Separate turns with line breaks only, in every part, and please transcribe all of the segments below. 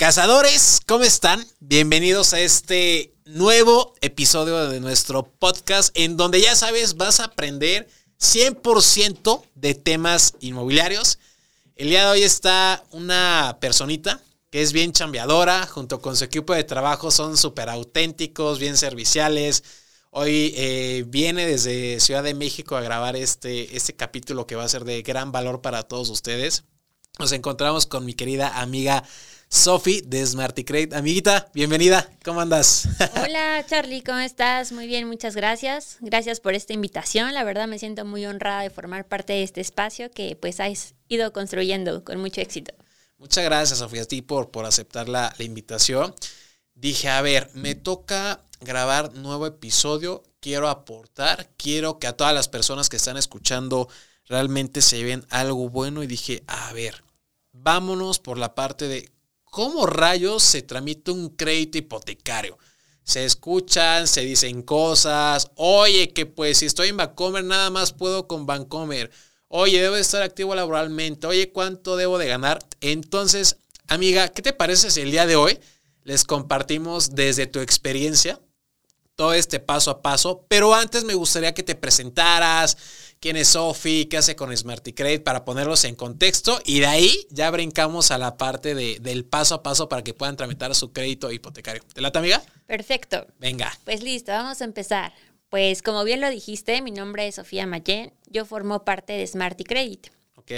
Cazadores, ¿cómo están? Bienvenidos a este nuevo episodio de nuestro podcast en donde ya sabes, vas a aprender 100% de temas inmobiliarios. El día de hoy está una personita que es bien chambeadora, junto con su equipo de trabajo son súper auténticos, bien serviciales. Hoy eh, viene desde Ciudad de México a grabar este, este capítulo que va a ser de gran valor para todos ustedes. Nos encontramos con mi querida amiga Sofi de Smarticrate. Amiguita, bienvenida, ¿cómo andas?
Hola Charlie, ¿cómo estás? Muy bien, muchas gracias. Gracias por esta invitación. La verdad me siento muy honrada de formar parte de este espacio que pues has ido construyendo con mucho éxito.
Muchas gracias, Sofía, a ti por, por aceptar la, la invitación. Dije, a ver, me toca grabar nuevo episodio, quiero aportar, quiero que a todas las personas que están escuchando realmente se ven algo bueno y dije, a ver, vámonos por la parte de ¿Cómo rayos se tramita un crédito hipotecario? Se escuchan, se dicen cosas. Oye, que pues si estoy en Bancomer, nada más puedo con Bancomer. Oye, debo estar activo laboralmente. Oye, ¿cuánto debo de ganar? Entonces, amiga, ¿qué te parece si el día de hoy les compartimos desde tu experiencia todo este paso a paso? Pero antes me gustaría que te presentaras, quién es Sofi, qué hace con Smarty Credit para ponerlos en contexto y de ahí ya brincamos a la parte de, del paso a paso para que puedan tramitar su crédito hipotecario. ¿Te lata, amiga?
Perfecto.
Venga.
Pues listo, vamos a empezar. Pues como bien lo dijiste, mi nombre es Sofía Mayen, yo formo parte de Smarty Credit.
Ok.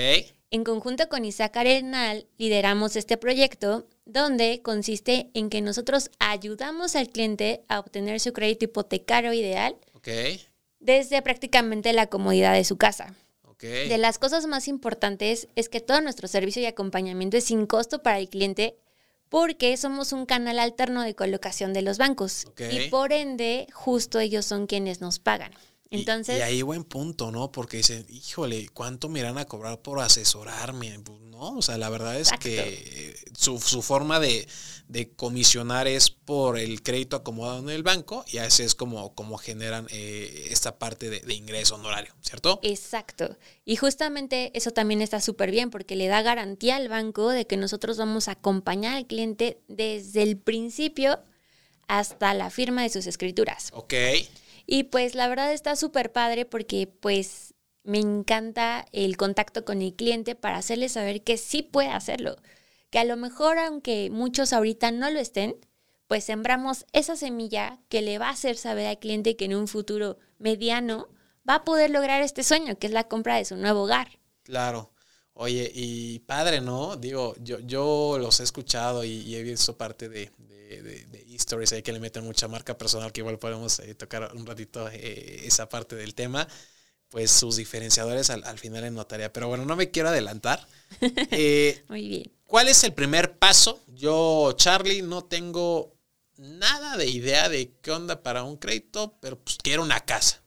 En conjunto con Isaac Arenal lideramos este proyecto donde consiste en que nosotros ayudamos al cliente a obtener su crédito hipotecario ideal
Ok.
Desde prácticamente la comodidad de su casa. De las cosas más importantes es que todo nuestro servicio y acompañamiento es sin costo para el cliente porque somos un canal alterno de colocación de los bancos y por ende justo ellos son quienes nos pagan.
Y- Y, ahí buen punto, ¿no? Porque dicen, híjole, ¿cuánto me irán a cobrar por asesorarme? Pues no, o sea, la verdad es
Exacto.
que su, su forma de, de comisionar es por el crédito acomodado en el banco y así es como, como generan eh, esta parte de, de ingreso honorario, ¿cierto?
Exacto. Y justamente eso también está súper bien porque le da garantía al banco de que nosotros vamos a acompañar al cliente desde el principio hasta la firma de sus escrituras.
Ok,
Y pues la verdad está súper padre porque pues me encanta el contacto con el cliente para hacerle saber que sí puede hacerlo. Que a lo mejor aunque muchos ahorita no lo estén, pues sembramos esa semilla que le va a hacer saber al cliente que en un futuro mediano va a poder lograr este sueño, que es la compra de su nuevo hogar.
claro. Oye, y padre, ¿no? Digo, yo, yo los he escuchado y, he visto parte de stories ahí que le meten mucha marca personal, que igual podemos eh, tocar un ratito eh, esa parte del tema. Pues sus diferenciadores al, al final en notaría. Pero bueno, no me quiero adelantar. Eh,
Muy bien.
¿Cuál es el primer paso? Yo, Charlie, no tengo nada de idea de qué onda para un crédito, pero pues quiero una casa.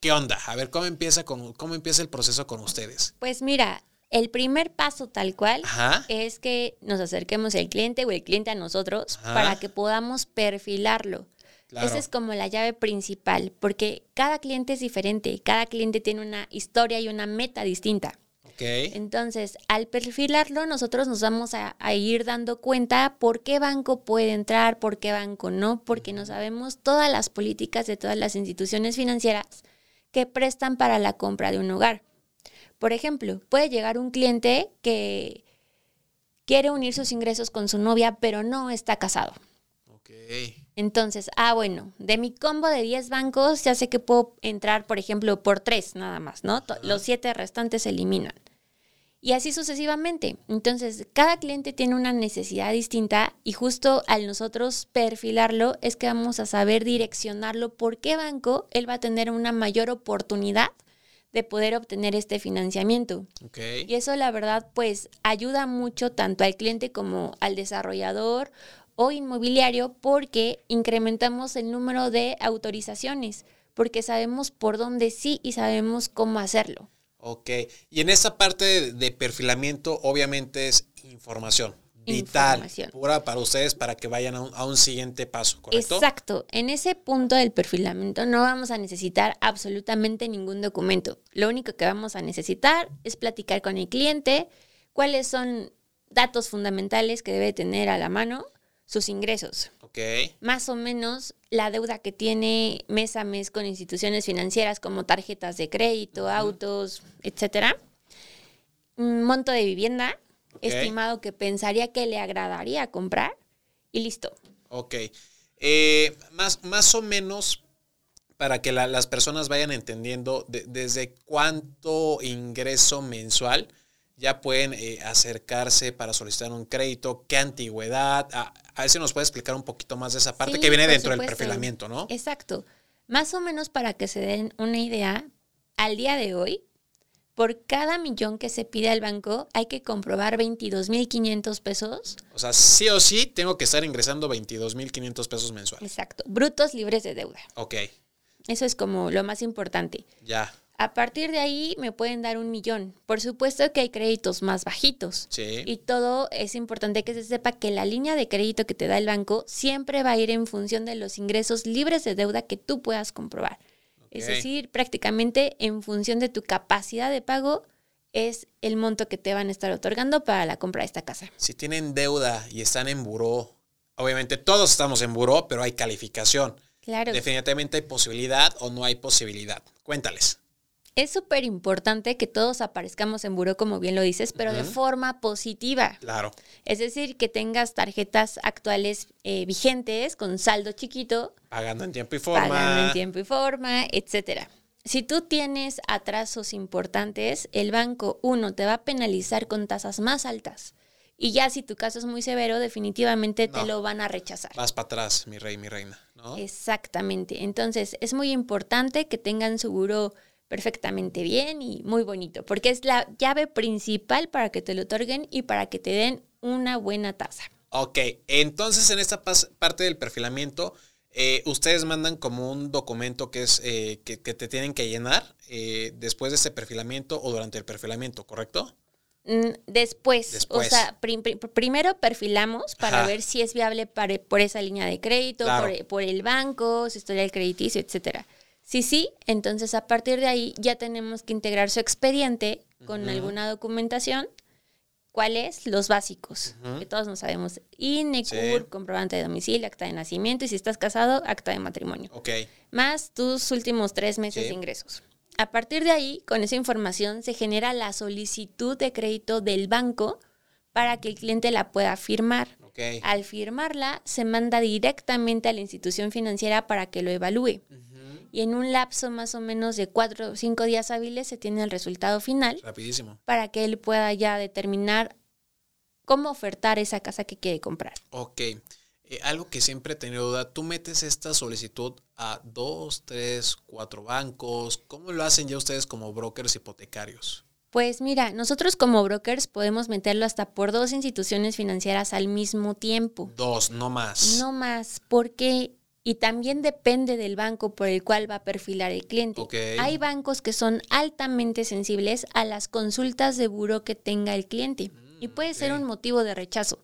¿Qué onda? A ver, ¿cómo empieza, con, cómo empieza el proceso con ustedes?
Pues mira, el primer paso tal cual
Ajá.
es que nos acerquemos el cliente o el cliente a nosotros
Ajá.
para que podamos perfilarlo.
Claro.
Esa es como la llave principal, porque cada cliente es diferente, cada cliente tiene una historia y una meta distinta.
Ok.
Entonces, al perfilarlo, nosotros nos vamos a, a ir dando cuenta por qué banco puede entrar, por qué banco no, porque no sabemos todas las políticas de todas las instituciones financieras que prestan para la compra de un hogar. Por ejemplo, puede llegar un cliente que quiere unir sus ingresos con su novia, pero no está casado.
Ok.
Entonces, ah, bueno, de mi combo de 10 bancos ya sé que puedo entrar, por ejemplo, por 3 nada más, ¿no? Los 7 restantes se eliminan. Y así sucesivamente. Entonces, cada cliente tiene una necesidad distinta y justo al nosotros perfilarlo es que vamos a saber direccionarlo por qué banco él va a tener una mayor oportunidad de poder obtener este financiamiento. Y eso la verdad pues ayuda mucho tanto al cliente como al desarrollador o inmobiliario porque incrementamos el número de autorizaciones, porque sabemos por dónde sí y sabemos cómo hacerlo.
Ok. Y en esta parte de perfilamiento, obviamente es información vital, pura para ustedes, para que vayan a un, a un siguiente paso, ¿correcto?
Exacto. En ese punto del perfilamiento no vamos a necesitar absolutamente ningún documento. Lo único que vamos a necesitar es platicar con el cliente cuáles son datos fundamentales que debe tener a la mano, sus ingresos. Más o menos la deuda que tiene mes a mes con instituciones financieras como tarjetas de crédito, autos, etcétera. Monto de vivienda Estimado que pensaría que le agradaría comprar y listo.
Ok. Eh, más, más o menos para que la- las personas vayan entendiendo de- desde cuánto ingreso mensual ya pueden eh, acercarse para solicitar un crédito, qué antigüedad. A, a ver si nos puede explicar un poquito más de esa parte
Sí,
que viene dentro del perfilamiento, ¿no?
Exacto. Más o menos para que se den una idea, al día de hoy, por cada millón que se pide al banco, hay que comprobar 22.500 pesos.
O sea, sí o sí tengo que estar ingresando 22.500 pesos mensuales.
Exacto. Brutos libres de deuda.
Ok,
Eso es como lo más importante.
ya.
A partir de ahí me pueden dar un millón. Por supuesto que hay créditos más bajitos.
Sí.
Y todo es importante que se sepa que la línea de crédito que te da el banco siempre va a ir en función de los ingresos libres de deuda que tú puedas comprobar. Es decir, prácticamente en función de tu capacidad de pago es el monto que te van a estar otorgando para la compra de esta casa.
Si tienen deuda y están en buró, obviamente todos estamos en buró, pero hay calificación.
Claro.
Definitivamente hay posibilidad o no hay posibilidad. Cuéntales.
Es súper importante que todos aparezcamos en buró, como bien lo dices, pero de forma positiva.
Claro.
Es decir, que tengas tarjetas actuales eh, vigentes con saldo chiquito,
Pagando en tiempo y forma.
pagando en tiempo y forma, etcétera. Si tú tienes atrasos importantes, el banco, uno, te va a penalizar con tasas más altas. Y ya si tu caso es muy severo, definitivamente te lo van a rechazar.
Vas para atrás, mi rey, mi reina. ¿no?
Exactamente. Entonces, es muy importante que tengan su buró perfectamente bien y muy bonito, porque es la llave principal para que te lo otorguen y para que te den una buena tasa.
Ok, entonces en esta parte del perfilamiento, eh, ustedes mandan como un documento que es eh, que, que te tienen que llenar eh, después de este perfilamiento o durante el perfilamiento, ¿correcto?
Mm, Después,
Después.
o sea, prim- prim- primero perfilamos para
Ajá.
ver si es viable para- por esa línea de crédito,
Claro.
por, por el banco, su historial crediticio, etcétera. Si sí, entonces a partir de ahí ya tenemos que integrar su expediente con alguna documentación. ¿Cuáles? Los básicos, que todos no sabemos. INE,
Sí.
CUR, comprobante de domicilio, acta de nacimiento y si estás casado, acta de matrimonio
Ok,
más tus últimos tres meses
Sí.
de ingresos. A partir de ahí, con esa información se genera la solicitud de crédito del banco para que el cliente la pueda firmar. Al firmarla, se manda directamente a la institución financiera para que lo evalúe. Y en un lapso más o menos de cuatro o cinco días hábiles se tiene el resultado final
Rapidísimo.
para que él pueda ya determinar cómo ofertar esa casa que quiere comprar.
Ok. Eh, algo que siempre he tenido duda, tú metes esta solicitud a dos, tres, cuatro bancos. ¿Cómo lo hacen ya ustedes como brokers hipotecarios?
Pues mira, nosotros como brokers podemos meterlo hasta por dos instituciones financieras al mismo tiempo.
Dos, no más.
No más, porque y también depende del banco por el cual va a perfilar el cliente. Hay bancos que son altamente sensibles a las consultas de buro que tenga el cliente y puede ser
Mm,
un motivo de rechazo.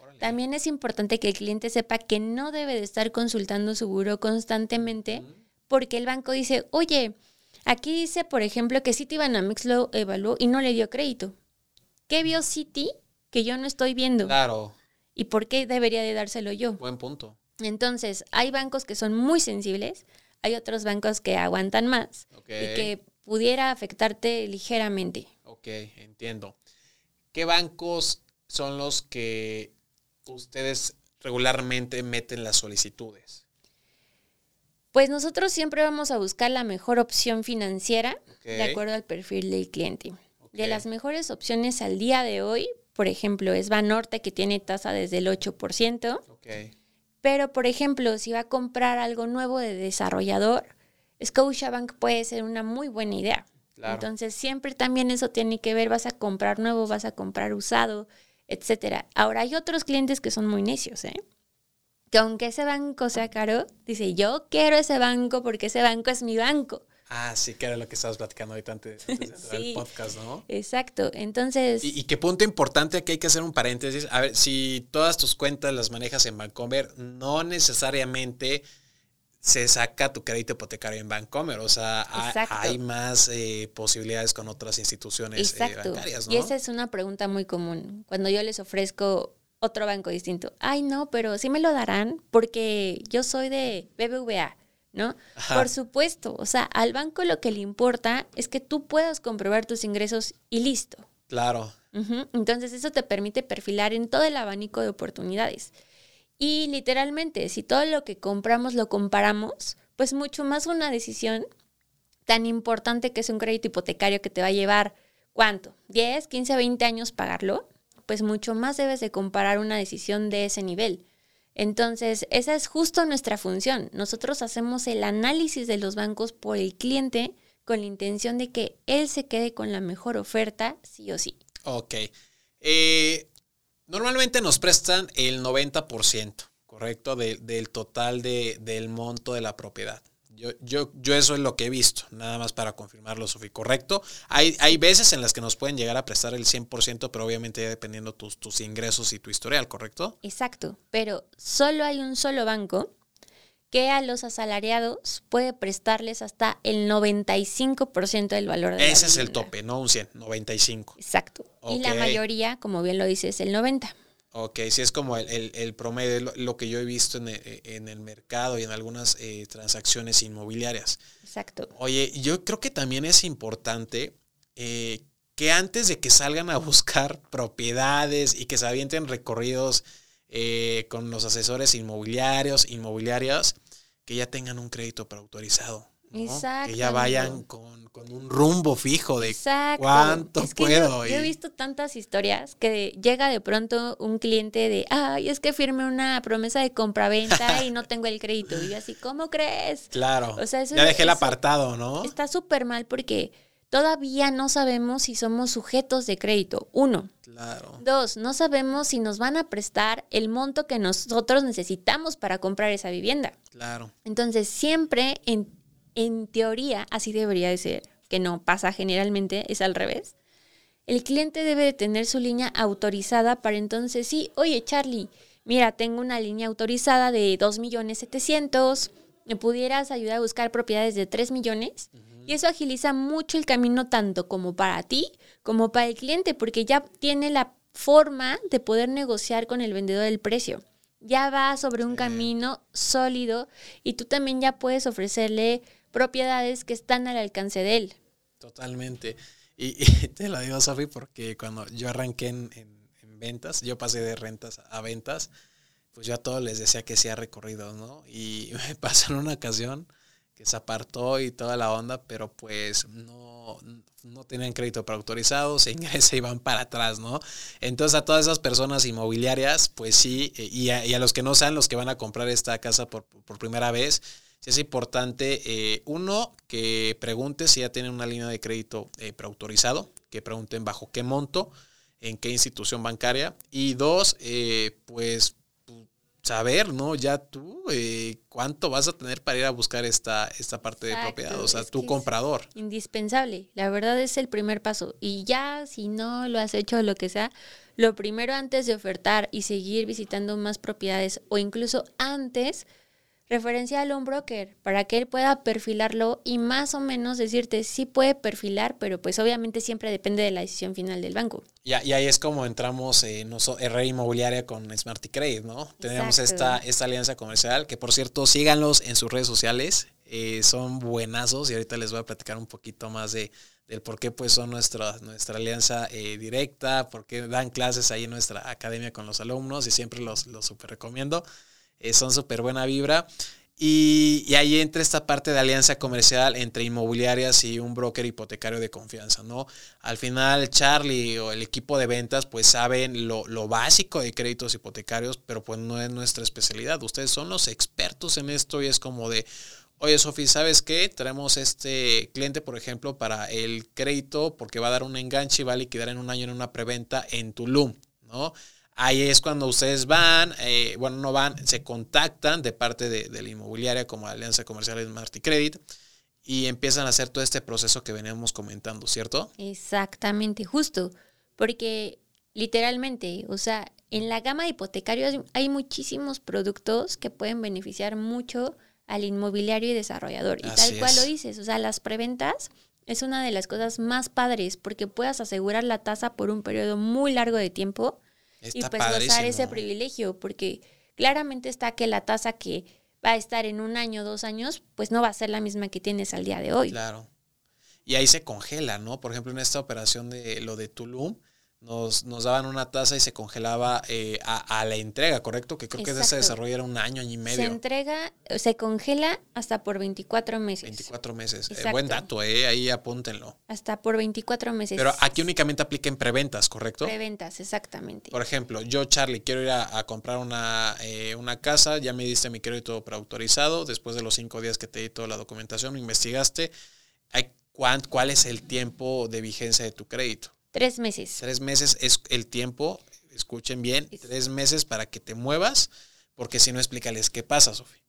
Órale.
También es importante que el cliente sepa que no debe de estar consultando su buro constantemente porque el banco dice, oye, aquí dice, por ejemplo, que Citibanamex lo evaluó y no le dio crédito. ¿Qué vio Citi que yo no estoy viendo?
Claro,
¿Y por qué debería de dárselo yo?
buen punto.
Entonces, hay bancos que son muy sensibles, hay otros bancos que aguantan más y que pudiera afectarte ligeramente.
Ok, entiendo. ¿Qué bancos son los que ustedes regularmente meten las solicitudes?
Pues nosotros siempre vamos a buscar la mejor opción financiera de acuerdo al perfil del cliente. De las mejores opciones al día de hoy, por ejemplo, es Banorte que tiene tasa desde el 8%,
Ok,
pero por ejemplo, si va a comprar algo nuevo de desarrollador, Scotiabank puede ser una muy buena idea.
claro.
Entonces, siempre también eso tiene que ver, vas a comprar nuevo, vas a comprar usado, etcétera. Ahora, hay otros clientes que son muy necios, ¿eh? Que aunque ese banco sea caro, dice, yo quiero ese banco porque ese banco es mi banco.
Ah, sí, que era lo que estabas platicando ahorita antes, antes de entrar al
Sí.
podcast, ¿no?
Exacto. Entonces,
Y, y qué punto importante aquí hay que hacer un paréntesis. A ver, si todas tus cuentas las manejas en Bancomer, no necesariamente se saca tu crédito hipotecario en Bancomer. O sea,
Exacto.
hay más eh, posibilidades con otras instituciones eh, bancarias, ¿no?
Y esa es una pregunta muy común. Cuando yo les ofrezco otro banco distinto, ay, no, pero sí me lo darán porque yo soy de BBVA, ¿no?
Ajá.
Por supuesto. O sea, al banco lo que le importa es que tú puedas comprobar tus ingresos y listo.
Claro.
Entonces eso te permite perfilar en todo el abanico de oportunidades. Y literalmente, si todo lo que compramos lo comparamos, pues mucho más una decisión tan importante que es un crédito hipotecario que te va a llevar, ¿cuánto? ¿10, 15, 20 años pagarlo? Pues mucho más debes de comparar una decisión de ese nivel. Entonces, esa es justo nuestra función. Nosotros hacemos el análisis de los bancos por el cliente con la intención de que él se quede con la mejor oferta, sí o sí.
Ok. Eh, normalmente nos prestan el 90%, ¿correcto? De- del total de- del monto de la propiedad. Yo, yo, yo eso es lo que he visto, nada más para confirmarlo, Sofi, ¿correcto? Hay, hay veces en las que nos pueden llegar a prestar el 100%, pero obviamente ya dependiendo tus, tus ingresos y tu historial, ¿correcto?
Exacto, pero solo hay un solo banco que a los asalariados puede prestarles hasta el 95% del valor de la
Ese es el
vivienda.
tope, no un 100, 95.
Exacto. Y la mayoría, como bien lo dice, es el 90.
Ok, sí es como el, el- el promedio, lo, lo que yo he visto en el, en el mercado y en algunas eh, transacciones inmobiliarias.
Exacto.
Oye, yo creo que también es importante eh, que antes de que salgan a buscar propiedades y que se avienten recorridos eh, con los asesores inmobiliarios, inmobiliarias, que ya tengan un crédito preautorizado. ¿No? Que ya vayan con, con un rumbo fijo de
Exacto.
cuánto
Es que yo-
puedo.
Yo, he visto tantas historias que llega de pronto un cliente de, ay, es que firme una promesa de compraventa y no tengo el crédito. Y yo así, ¿cómo crees?
Claro.
O sea, eso-
ya dejé el apartado, ¿no?
Está súper mal porque todavía no sabemos si somos sujetos de crédito. Uno.
Claro.
Dos, no sabemos si nos van a prestar el monto que nosotros necesitamos para comprar esa vivienda.
Claro.
Entonces, siempre en, en teoría, así debería de ser, que no pasa generalmente, es al revés. El cliente debe de tener su línea autorizada para entonces, sí, oye Charlie, mira, tengo una línea autorizada de 2 millones 700, ¿me pudieras ayudar a buscar propiedades de 3 millones? Y eso agiliza mucho el camino tanto como para ti como para el cliente, porque ya tiene la forma de poder negociar con el vendedor el precio. Ya va sobre un
Sí.
camino sólido y tú también ya puedes ofrecerle propiedades que están al alcance de él.
Totalmente. Y, te lo digo, Sofi, porque cuando yo arranqué en, en- en ventas, yo pasé de rentas a ventas, pues yo a todos les decía que hacía recorridos, ¿no? Y me pasó en una ocasión que se apartó y toda la onda, pero pues no, no tenían crédito para autorizado, se ingresa y van para atrás, ¿no? Entonces a todas esas personas inmobiliarias, pues sí, eh, y a, y a los que no sean los que van a comprar esta casa por, por primera vez, sí es importante, eh, uno, que pregunte si ya tienen una línea de crédito eh, preautorizado, que pregunten bajo qué monto, en qué institución bancaria, y dos, eh, pues pu- saber, ¿no? Ya tú eh, cuánto vas a tener para ir a buscar esta, esta parte de propiedad, o sea, tu comprador.
Indispensable. La verdad es el primer paso. Y ya, si no lo has hecho lo que sea, lo primero antes de ofertar y seguir visitando más propiedades o incluso antes, referencialo a un broker para que él pueda perfilarlo y más o menos decirte si puede perfilar, pero pues obviamente siempre depende de la decisión final del banco.
Y, y ahí es como entramos en Herrera Inmobiliaria con Smarty Credit, ¿no? Tenemos
Exacto.
esta, esta alianza comercial, que por cierto, síganlos en sus redes sociales, eh, son buenazos y ahorita les voy a platicar un poquito más de, del por qué pues son nuestra, nuestra alianza eh, directa, por qué dan clases ahí en nuestra academia con los alumnos y siempre los, los super recomiendo. Eh, son súper buena vibra. Y, y ahí entra esta parte de alianza comercial entre inmobiliarias y un broker hipotecario de confianza, ¿no? Al final, Charlie o el equipo de ventas, pues saben lo, lo básico de créditos hipotecarios, pero pues no es nuestra especialidad. Ustedes son los expertos en esto y es como de, oye, Sofi, ¿sabes qué? Traemos este cliente, por ejemplo, para el crédito porque va a dar un enganche y va a liquidar en un año en una preventa en Tulum, ¿no? Ahí es cuando ustedes van, eh, bueno, no van, se contactan de parte de, de la inmobiliaria como Alianza Comercial Smart y Credit y empiezan a hacer todo este proceso que veníamos comentando, ¿cierto?
Exactamente, justo, porque literalmente, o sea, en la gama de hipotecarios hay muchísimos productos que pueden beneficiar mucho al inmobiliario y desarrollador. Y
Así
tal cual
es.
lo dices, o sea, las preventas es una de las cosas más padres porque puedas asegurar la tasa por un periodo muy largo de tiempo y pues gozar ese privilegio, porque claramente está que la tasa que va a estar en un año, dos años, pues no va a ser la misma que tienes al día de hoy.
Claro. Y ahí se congela, ¿no? Por ejemplo, en esta operación de lo de Tulum, nos, nos daban una tasa y se congelaba eh, a, a la entrega, ¿correcto? Que creo que ese desarrollo era un año, año y
Se
medio.
entrega, se congela hasta por 24 meses.
24 meses. Eh, buen dato, ¿eh? Ahí apúntenlo.
Hasta por 24 meses.
Pero aquí únicamente aplica en preventas, ¿correcto?
Preventas, exactamente.
Por ejemplo, yo, Charlie, quiero ir a, a comprar una, eh, una casa, ya me diste mi crédito preautorizado, después de los cinco días que te di toda la documentación, me investigaste, ¿cuál es el tiempo de vigencia de tu crédito?
Tres meses.
Tres meses es el tiempo, escuchen bien, tres meses para que te muevas, porque si no, explícales qué pasa, Sofi.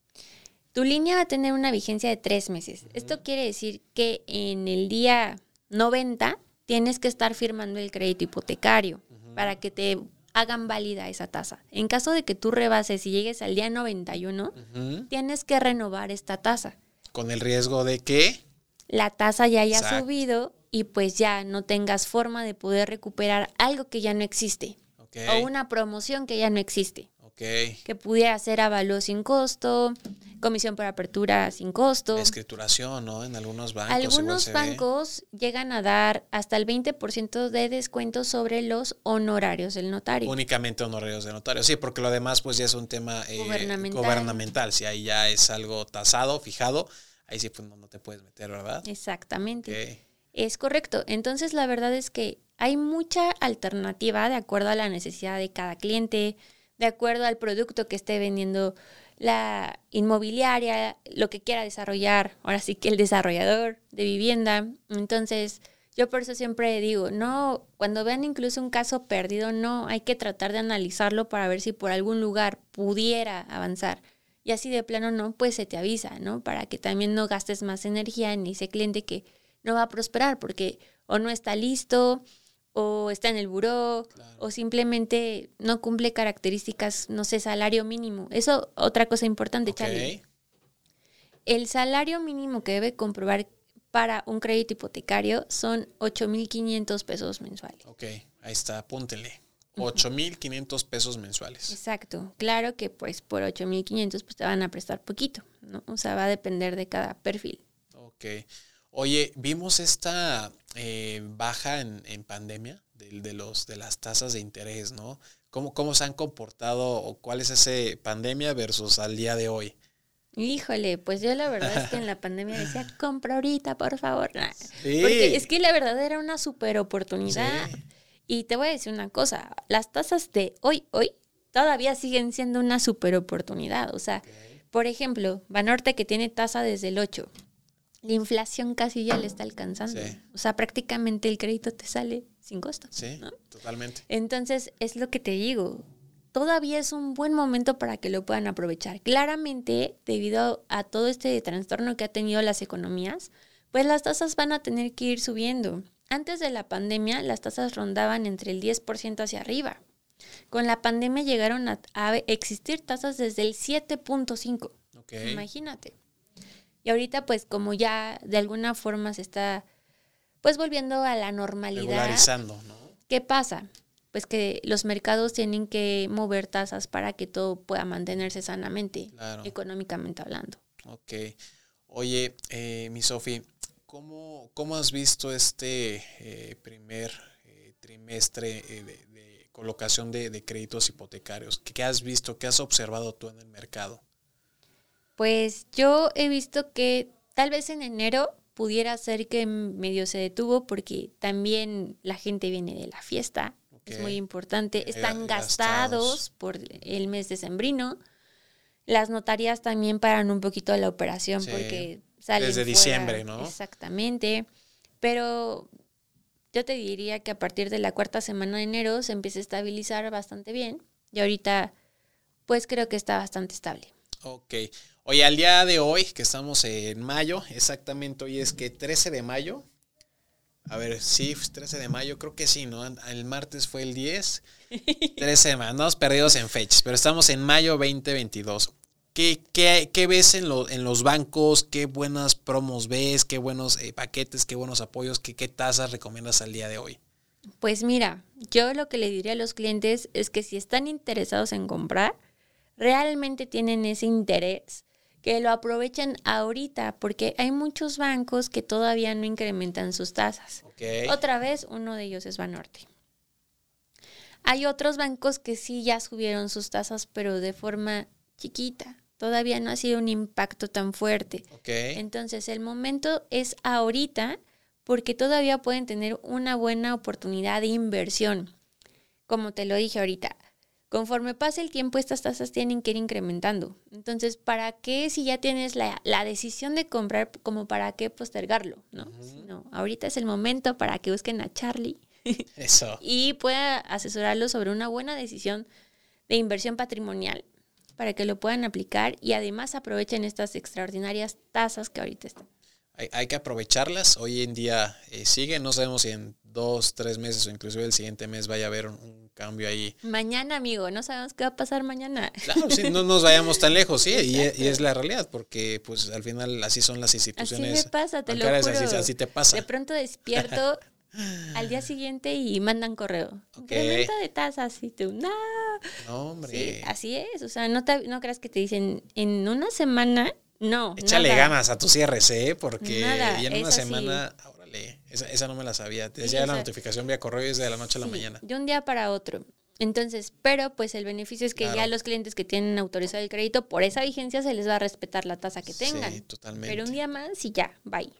Tu línea va a tener una vigencia de tres meses. Esto quiere decir que en el día 90 tienes que estar firmando el crédito hipotecario para que te hagan válida esa tasa. En caso de que tú rebases y llegues al día 91,
Ujú.
tienes que renovar esta tasa.
Con el riesgo de que,
La tasa ya haya
Exacto.
subido y pues ya no tengas forma de poder recuperar algo que ya no existe
ok,
o una promoción que ya no existe.
ok,
que pudiera ser avalúo sin costo, comisión por apertura sin costo.
la escrituración, ¿no? En algunos bancos.
Algunos bancos llegan a dar hasta el 20% de descuento sobre los honorarios del notario.
Únicamente honorarios de notario. Sí, porque lo demás pues ya es un tema eh,
Gubernamental.
gubernamental. Si ahí ya es algo tasado, fijado, ahí sí pues no, no te puedes meter, ¿verdad?
Exactamente.
Ok.
Es correcto. Entonces la verdad es que hay mucha alternativa de acuerdo a la necesidad de cada cliente, de acuerdo al producto que esté vendiendo la inmobiliaria, lo que quiera desarrollar, ahora sí que el desarrollador de vivienda. Entonces, yo por eso siempre digo, no, cuando vean incluso un caso perdido, no, hay que tratar de analizarlo para ver si por algún lugar pudiera avanzar. Y así de plano no, pues se te avisa, ¿no? Para que también no gastes más energía en ese cliente que no va a prosperar porque o no está listo o está en el buró o simplemente no cumple características, no sé, salario mínimo. Eso otra cosa importante,
Ok.
Charlie. El salario mínimo que debe comprobar para un crédito hipotecario son 8.500 pesos mensuales.
Ok, ahí está, apúntenle. 8.500 pesos mensuales.
Exacto. Claro que pues por 8.500 pues te van a prestar poquito, ¿no? O sea, va a depender de cada perfil.
Ok. Oye, vimos esta eh, baja en, en pandemia de, de los, de las tasas de interés, ¿no? ¿Cómo, ¿Cómo se han comportado o cuál es ese pandemia versus al día de hoy?
Híjole, pues yo la verdad es que en la pandemia decía, compra ahorita, por favor.
Sí.
Porque es que la verdad era una super oportunidad.
Sí.
Y te voy a decir una cosa, las tasas de hoy, hoy, todavía siguen siendo una super oportunidad. O sea, por ejemplo, Banorte que tiene tasa desde el 8, la inflación casi ya le está alcanzando.
Sí.
O sea, prácticamente el crédito te sale sin costo.
Sí,
¿no?
totalmente.
Entonces, es lo que te digo. Todavía es un buen momento para que lo puedan aprovechar. Claramente, debido a todo este trastorno que ha tenido las economías, pues las tasas van a tener que ir subiendo. Antes de la pandemia, las tasas rondaban entre el 10% hacia arriba. Con la pandemia llegaron a, a existir tasas desde el 7.5.
Ok.
Imagínate. Y ahorita, pues, como ya de alguna forma se está, pues, volviendo a la normalidad.
Regularizando, ¿no?
¿Qué pasa? Pues que los mercados tienen que mover tasas para que todo pueda mantenerse sanamente,
Claro.
económicamente hablando.
Ok. Oye, eh, mi Sofi, ¿cómo, ¿cómo has visto este eh, primer eh, trimestre eh, de, de colocación de, de créditos hipotecarios? ¿Qué, qué has visto? ¿Qué has observado tú en el mercado?
Pues yo he visto que tal vez en enero pudiera ser que medio se detuvo porque también la gente viene de la fiesta, es muy importante,
Eh,
están
gastados.
gastados por el mes decembrino. Las notarías también paran un poquito la operación
Sí.
porque salen
Desde
fuera.
diciembre, ¿no?
Exactamente. Pero yo te diría que a partir de la cuarta semana de enero se empieza a estabilizar bastante bien y ahorita pues creo que está bastante estable.
Ok. Oye, al día de hoy, que estamos en mayo, exactamente hoy es que 13 de mayo. A ver, sí, 13 de mayo, creo que sí, ¿no? El martes fue el 10. 13 de mayo, andamos perdidos en fechas, pero estamos en mayo 2022. ¿Qué, qué, qué ves en, lo, en los bancos? ¿Qué buenas promos ves? ¿Qué buenos eh, paquetes? ¿Qué buenos apoyos? ¿Qué, ¿Qué tasas recomiendas al día de hoy?
Pues mira, yo lo que le diría a los clientes es que si están interesados en comprar, realmente tienen ese interés, que lo aprovechen ahorita, porque hay muchos bancos que todavía no incrementan sus tasas.
Okay.
Otra vez, uno de ellos es Banorte. Hay otros bancos que sí ya subieron sus tasas, pero de forma chiquita. Todavía no ha sido un impacto tan fuerte.
Okay.
Entonces, el momento es ahorita porque todavía pueden tener una buena oportunidad de inversión. Como te lo dije ahorita, conforme pase el tiempo estas tasas tienen que ir incrementando. Entonces, ¿para qué si ya tienes la, la decisión de comprar, como para qué postergarlo? ¿no? no, ahorita es el momento para que busquen a Charlie
Eso.
y pueda asesorarlos sobre una buena decisión de inversión patrimonial para que lo puedan aplicar y además aprovechen estas extraordinarias tasas que ahorita están.
Hay, hay que aprovecharlas. Hoy en día eh, sigue. No sabemos si en dos, tres meses o inclusive el siguiente mes vaya a haber un cambio ahí.
Mañana, amigo, no sabemos qué va a pasar mañana.
Claro, sí, no nos vayamos tan lejos, sí, y, es- y es la realidad, porque pues al final así son las
Así
instituciones.
me pasa, te lo juro.
así, así te pasa.
De pronto despierto al día siguiente y mandan correo.
Ok.
Incremento de tasas y tú, no.
No, hombre.
Sí, así es. O sea, no, te, no creas que te dicen en una semana, no.
Échale
nada.
ganas a tus cierres, ¿eh? Porque
Nada,
ya en una
así.
semana, órale, esa, esa no me la sabía. Te
Sí,
decía la notificación vía correo y es de la noche a la mañana.
De un día para otro. Entonces, pero pues el beneficio es que ya
Claro.
los clientes que tienen autorizado el crédito, por esa vigencia se les va a respetar la tasa que tengan.
Sí, totalmente.
pero un día más y ya, bye.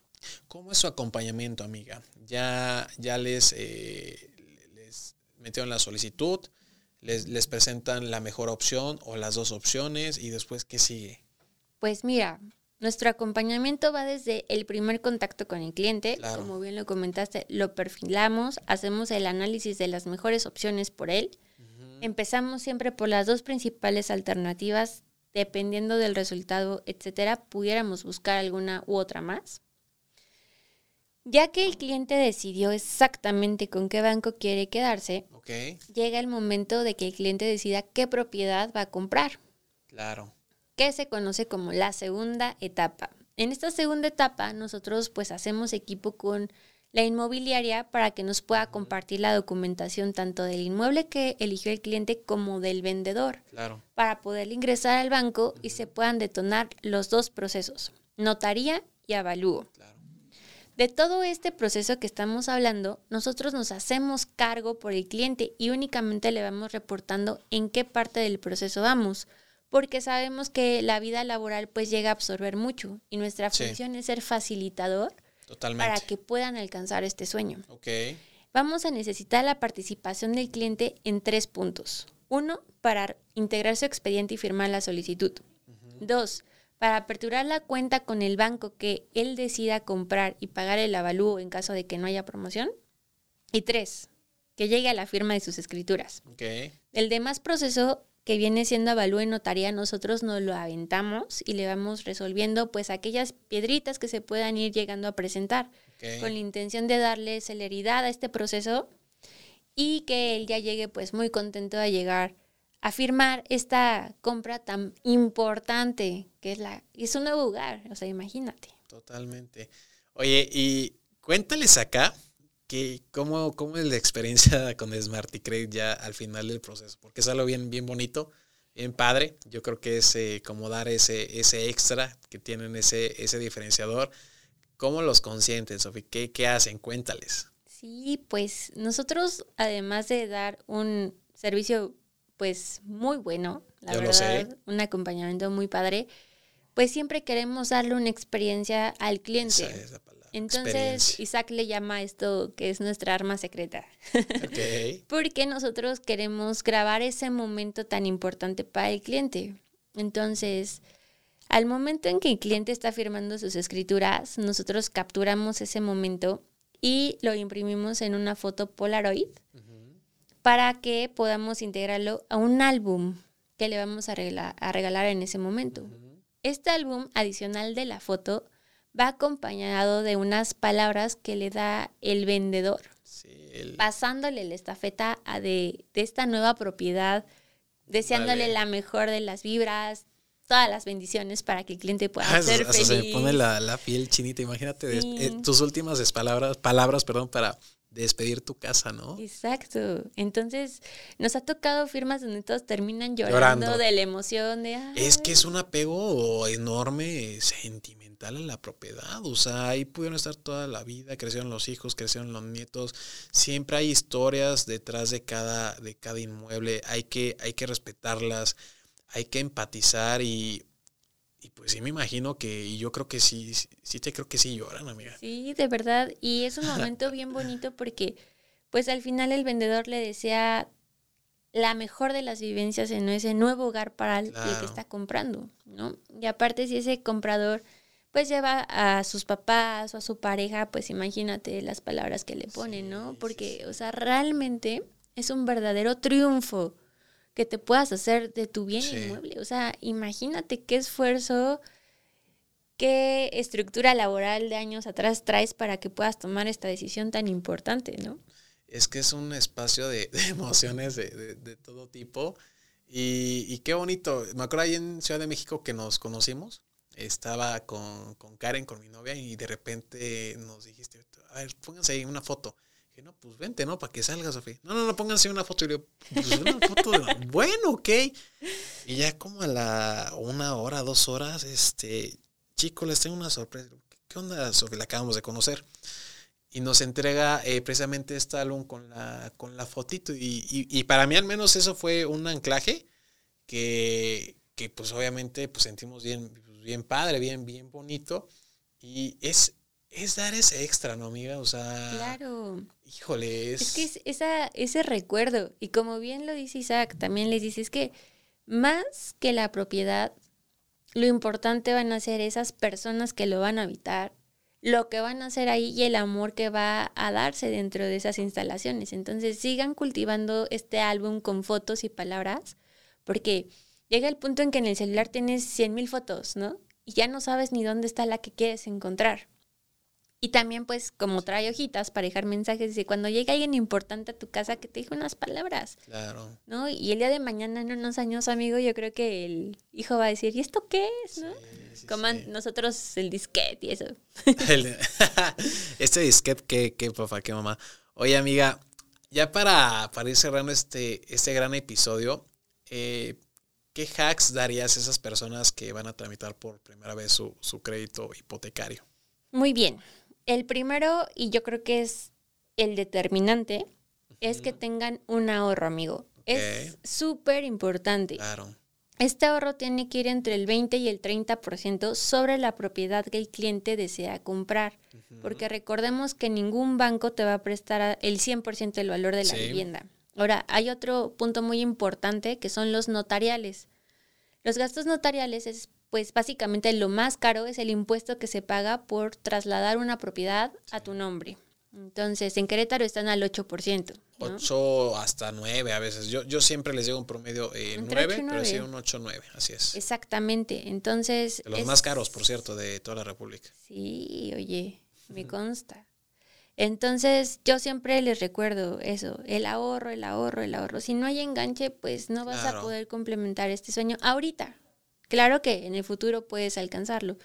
¿Cómo es su acompañamiento, amiga? Ya, ya les, eh, les metieron la solicitud, les, les presentan la mejor opción o las dos opciones y después, ¿qué sigue?
Pues mira, nuestro acompañamiento va desde el primer contacto con el cliente,
Claro.
como bien lo comentaste, lo perfilamos, hacemos el análisis de las mejores opciones por él. Empezamos siempre por las dos principales alternativas, dependiendo del resultado, etcétera, pudiéramos buscar alguna u otra más. Ya que el cliente decidió exactamente con qué banco quiere quedarse, llega el momento de que el cliente decida qué propiedad va a comprar
Claro.
Que se conoce como la segunda etapa. En esta segunda etapa nosotros pues hacemos equipo con la inmobiliaria para que nos pueda compartir la documentación tanto del inmueble que eligió el cliente como del vendedor
Claro.
para poder ingresar al banco y se puedan detonar los dos procesos, notaría y avalúo.
Claro.
De todo este proceso que estamos hablando, nosotros nos hacemos cargo por el cliente y únicamente le vamos reportando en qué parte del proceso vamos, porque sabemos que la vida laboral pues llega a absorber mucho y nuestra
Sí.
función es ser facilitador
Totalmente.
para que puedan alcanzar este sueño. Vamos a necesitar la participación del cliente en tres puntos. Uno, para integrar su expediente y firmar la solicitud. Dos, para aperturar la cuenta con el banco que él decida comprar y pagar el avalúo en caso de que no haya promoción. Y tres, que llegue a la firma de sus escrituras. El demás proceso que viene siendo avalúo en notaría, nosotros nos lo aventamos y le vamos resolviendo pues aquellas piedritas que se puedan ir llegando a presentar con la intención de darle celeridad a este proceso y que él ya llegue pues muy contento de llegar a firmar esta compra tan importante que es la es un nuevo hogar, o sea, imagínate.
Totalmente. Oye, y cuéntales acá cómo, cómo es la experiencia con Smarty Credit ya al final del proceso, porque es algo bien, bien bonito, bien padre. Yo creo que es eh, como dar ese, ese extra que tienen ese, ese diferenciador. ¿Cómo los consienten, Sofi? ¿Qué, ¿Qué hacen? Cuéntales.
Sí, pues nosotros además de dar un servicio pues muy bueno, la
Yo lo
verdad,
sé.
un acompañamiento muy padre, pues siempre queremos darle una experiencia al cliente.
Esa es la palabra.
Entonces. Isaac le llama a esto que es nuestra arma secreta.
Ok.
Porque nosotros queremos grabar ese momento tan importante para el cliente. Entonces, al momento en que el cliente está firmando sus escrituras, nosotros capturamos ese momento y lo imprimimos en una foto Polaroid para que podamos integrarlo a un álbum que le vamos a, regla- a regalar en ese momento. Este álbum, adicional de la foto, va acompañado de unas palabras que le da el vendedor
Sí, el-
pasándole la estafeta a de, de esta nueva propiedad, deseándole
Vale.
la mejor de las vibras, todas las bendiciones para que el cliente pueda
Ah,
ser
hasta se me
feliz.
pone la, la piel chinita. Imagínate eh, tus últimas palabras, palabras perdón, para despedir tu casa, ¿no?
Exacto. Entonces, nos ha tocado firmas donde todos terminan llorando,
Llorando.
de la emoción de
Es que
"Ay".
es un apego enorme, sentimental a la propiedad. O sea, ahí pudieron estar toda la vida, crecieron los hijos, crecieron los nietos. Siempre hay historias detrás de cada, de cada inmueble. Hay que, hay que respetarlas, hay que empatizar y, y pues sí me imagino que, y yo creo que sí, sí, sí te creo que sí lloran, amiga.
Sí, de verdad. Y es un momento bien bonito porque, pues al final el vendedor le desea la mejor de las vivencias en ese nuevo hogar para el,
Claro.
que está comprando, ¿no? Y aparte, si ese comprador pues lleva a sus papás o a su pareja, pues imagínate las palabras que le ponen, ¿no?
Sí, sí,
Porque, o sea, realmente es un verdadero triunfo que te puedas hacer de tu bien
Sí.
inmueble. O sea, imagínate qué esfuerzo, qué estructura laboral de años atrás traes para que puedas tomar esta decisión tan importante, ¿no?
Es que es un espacio de, de emociones de, de- de todo tipo. Y, y qué bonito. Me acuerdo ahí en Ciudad de México que nos conocimos. Estaba con, con Karen, con mi novia, y de repente nos dijiste, a ver, pónganse ahí una foto. Dije, no, pues vente, ¿no? Para que salga, Sofía. No, no, no, pónganse una foto. Y yo, pues una foto. bueno, ok. Y ya como a la una hora, dos horas, este, chico, les tengo una sorpresa. ¿Qué onda, Sofía? La acabamos de conocer y nos entrega eh, precisamente este álbum con la, con la fotito. Y, y- y para mí al menos eso fue un anclaje que, que pues obviamente pues sentimos bien, bien padre, bien, bien bonito. Y es, es dar ese extra, ¿no, amiga? O sea,
Claro.
Híjole, es...
Es que es esa, ese recuerdo, y como bien lo dice Isaac, también les dice, es que más que la propiedad, lo importante van a ser esas personas que lo van a habitar, lo que van a hacer ahí y el amor que va a darse dentro de esas instalaciones. Entonces sigan cultivando este álbum con fotos y palabras, porque llega el punto en que en el celular tienes 100 mil fotos, ¿no? Y ya no sabes ni dónde está la que quieres encontrar. Y también, pues, como trae hojitas para dejar mensajes, dice, cuando llegue alguien importante a tu casa, que te diga unas palabras,
Claro.
¿no? Y el día de mañana, en unos años, amigo, yo creo que el hijo va a decir, ¿y esto qué es, no?
Sí, sí,
Como an-
sí.
nosotros el disquete y eso.
El- este disquete, qué, qué papá, qué mamá. Oye, amiga, ya para, para ir cerrando este, este gran episodio, eh, ¿qué hacks darías a esas personas que van a tramitar por primera vez su, su crédito hipotecario?
Muy bien. El primero, y yo creo que es el determinante, es que tengan un ahorro, amigo. Es súper importante.
Claro.
Este ahorro tiene que ir entre el 20 y el 30% sobre la propiedad que el cliente desea comprar. Porque recordemos que ningún banco te va a prestar el 100% del valor de la
Sí.
vivienda. Ahora, hay otro punto muy importante que son los notariales. Los gastos notariales es, pues, básicamente lo más caro es el impuesto que se paga por trasladar una propiedad a tu nombre. Entonces, en Querétaro están al 8%. ¿no?
8 hasta 9 a veces. Yo, yo siempre les digo un promedio eh,
Entre
9,
ocho y
pero sí un 8 9, así es.
Exactamente. Entonces.
De los
es-
más caros, por cierto, de toda la República.
Sí, oye, me consta. Entonces, yo siempre les recuerdo eso, el ahorro, el ahorro, el ahorro. Si no hay enganche, pues no vas
Claro.
a poder complementar este sueño ahorita. Claro que en el futuro puedes alcanzarlo,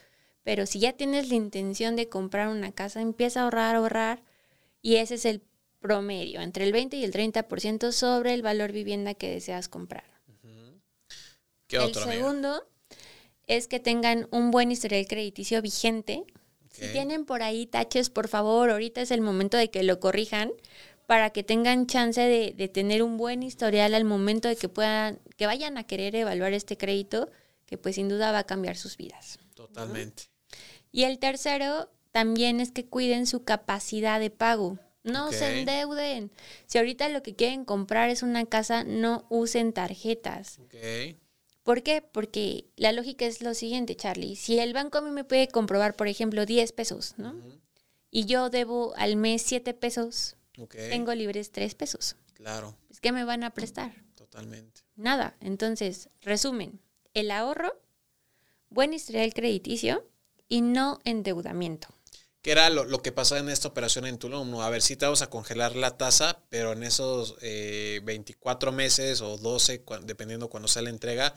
pero si ya tienes la intención de comprar una casa, empieza a ahorrar, ahorrar, y ese es el promedio, entre el 20 y el 30% sobre el valor vivienda que deseas comprar.
¿Qué
el
otro, amiga?
segundo es que tengan un buen historial crediticio vigente. Si tienen por ahí taches, por favor, ahorita es el momento de que lo corrijan para que tengan chance de, de tener un buen historial al momento de que puedan, que vayan a querer evaluar este crédito, que pues sin duda va a cambiar sus vidas.
Totalmente.
Y el tercero también es que cuiden su capacidad de pago. No se endeuden. Si ahorita lo que quieren comprar es una casa, no usen tarjetas.
Ok.
¿Por qué? Porque la lógica es lo siguiente, Charlie. Si el banco a mí me puede comprobar, por ejemplo, 10 pesos, ¿no? Y yo debo al mes 7 pesos, tengo libres 3 pesos.
Claro,
¿Qué me van a prestar?
totalmente.
Nada. Entonces, resumen, el ahorro, buen historial crediticio y no endeudamiento.
¿Qué era lo, lo que pasaba en esta operación en Tulum? ¿no? A ver, sí te vamos a congelar la tasa, pero en esos eh, 24 meses o 12, cua- dependiendo cuando sea la entrega,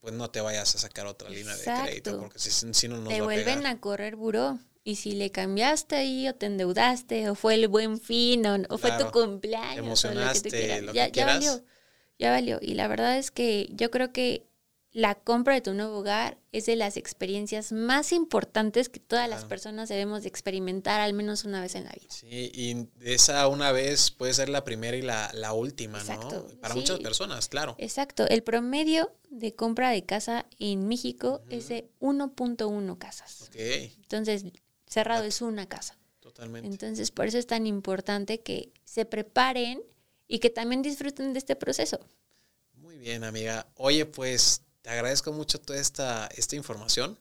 pues no te vayas a sacar otra línea de crédito, porque si, si no nos
Te
va a
vuelven
pegar.
a correr buró. Y si le cambiaste ahí o te endeudaste o fue el buen fin o, o fue tu cumpleaños.
Te
o
emocionaste,
lo que tú quieras,
lo
ya,
que
ya
quieras.
valió. Ya valió. Y la verdad es que yo creo que la compra de tu nuevo hogar es de las experiencias más importantes que todas las personas debemos de experimentar al menos una vez en la vida.
Sí, y esa una vez puede ser la primera y la, la última,
Exacto,
¿no? Para
sí.
muchas personas, claro.
Exacto. El promedio de compra de casa en México es de 1.1 casas.
Ok,
Entonces, cerrado es una casa.
totalmente.
Entonces, por eso es tan importante que se preparen y que también disfruten de este proceso.
Muy bien, amiga. Oye, pues te agradezco mucho toda esta, esta información.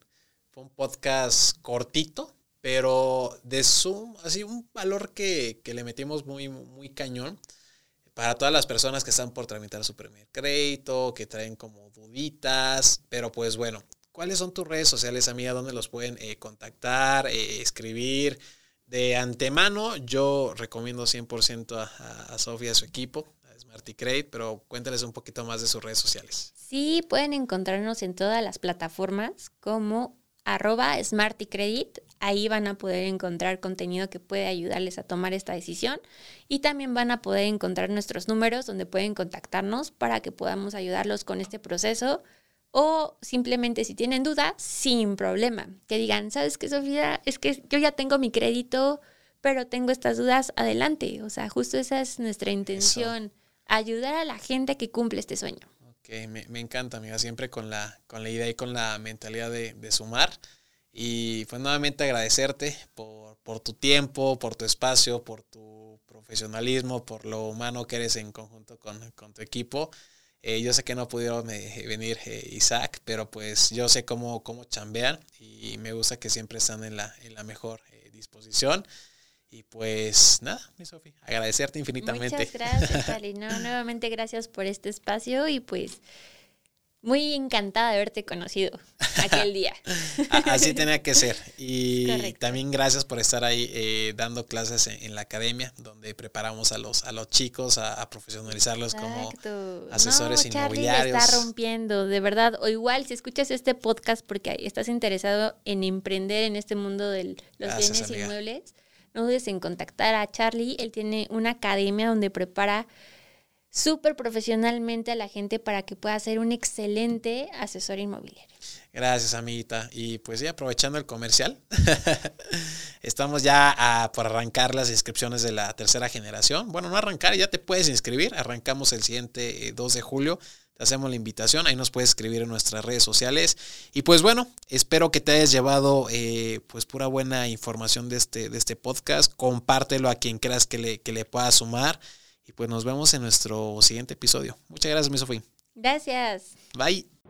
Fue un podcast cortito, pero de Zoom, así un valor que, que le metimos muy, muy cañón para todas las personas que están por tramitar su primer crédito, que traen como duditas, pero pues bueno, ¿cuáles son tus redes sociales, amiga? ¿Dónde los pueden eh, contactar, eh, escribir? De antemano, yo recomiendo 100% a, a, Sofía y a su equipo, a Smarty pero cuéntales un poquito más de sus redes sociales.
Sí, pueden encontrarnos en todas las plataformas como arroba smartycredit. Ahí van a poder encontrar contenido que puede ayudarles a tomar esta decisión y también van a poder encontrar nuestros números donde pueden contactarnos para que podamos ayudarlos con este proceso o simplemente si tienen duda, sin problema, que digan, ¿sabes qué, Sofía? Es que yo ya tengo mi crédito, pero tengo estas dudas, adelante. O sea, justo esa es nuestra intención, ayudar a la gente que cumple este sueño.
Ok, me, me encanta, amiga, siempre con la, con la idea y con la mentalidad de, de sumar. Y pues nuevamente agradecerte por, por tu tiempo, por tu espacio, por tu profesionalismo, por lo humano que eres en conjunto con, con tu equipo. Eh, yo sé que no pudieron eh, venir eh, Isaac, pero pues yo sé cómo, cómo chambean y me gusta que siempre están en la, en la mejor disposición. Y pues nada, mi Sofi, agradecerte infinitamente.
Muchas gracias, Ali. No, nuevamente gracias por este espacio y pues muy encantada de haberte conocido aquel día.
Así tenía que ser. Y
Correcto.
también gracias por estar ahí eh, dando clases en, en, la academia, donde preparamos a los, a los chicos a, a profesionalizarlos
Exacto.
como asesores
no,
inmobiliarios.
Está rompiendo, de verdad. O igual, si escuchas este podcast porque estás interesado en emprender en este mundo de los
Gracias,
bienes
amiga.
inmuebles, no dudes en contactar a Charlie. Él tiene una academia donde prepara súper profesionalmente a la gente para que pueda ser un excelente asesor inmobiliario.
Gracias, amiguita. Y pues sí, aprovechando el comercial, estamos ya por arrancar las inscripciones de la tercera generación. Bueno, no arrancar, ya te puedes inscribir. Arrancamos el siguiente eh, 2 de julio. Te hacemos la invitación. Ahí nos puedes escribir en nuestras redes sociales. Y pues bueno, espero que te hayas llevado eh, pues pura buena información de este, de este podcast. Compártelo a quien creas que le, que le pueda sumar. Y pues nos vemos en nuestro siguiente episodio. Muchas gracias, mi Sofía.
Gracias.
Bye.